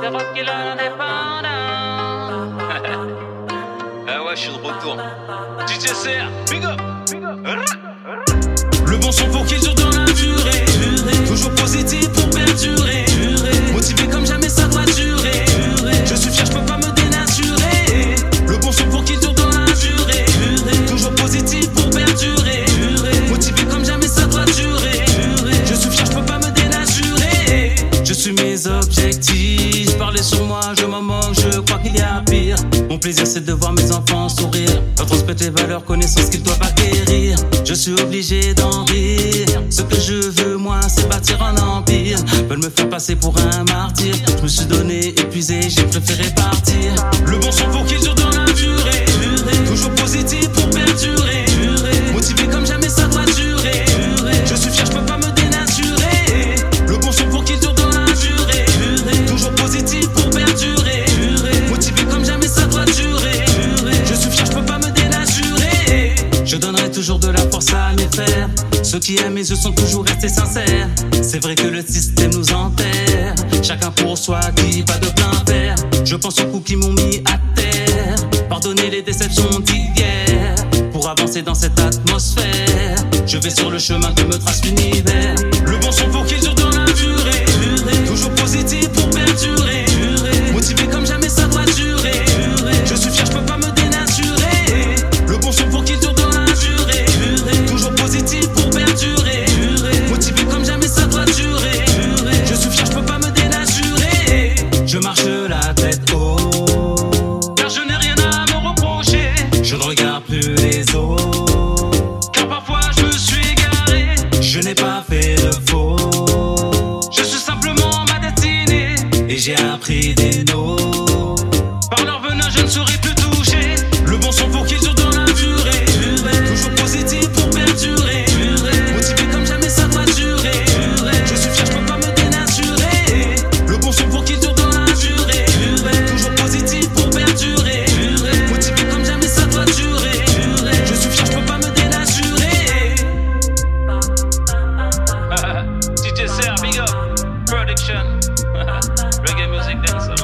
C'est l'indépendant. Ah ouais, je suis de retour. DJ CR, big up, big up. Le bon son pour qu'il dure dans la durée. Toujours positif pour perdurer. Motivé comme jamais ça doit durer. Je suis fier, je peux pas me dénaturer. Le bon son pour qu'il dure dans la durée. Toujours positif pour perdurer. Motivé comme jamais ça doit durer. Je suis fier, je peux pas me dénaturer. Je suis mes Mon plaisir c'est de voir mes enfants sourire. Leur transmettre les valeurs, connaissances qu'ils doivent acquérir. Je suis obligé d'en rire. Ce que je veux, moi, c'est bâtir un empire. Veulent me faire passer pour un martyr. Je me suis donné, épuisé, j'ai préféré partir. Toujours de la force à mes frères. Ceux qui aiment mes yeux sont toujours restés sincères. C'est vrai que le système nous enterre. Chacun pour soi, qui pas de plein verre. Je pense aux coups qui m'ont mis à terre. Pardonner les déceptions d'hier. Pour avancer dans cette atmosphère. Je vais sur le chemin que me trace l'univers. Le bon son pour qu'il dure dans la durée. Reggae music dance,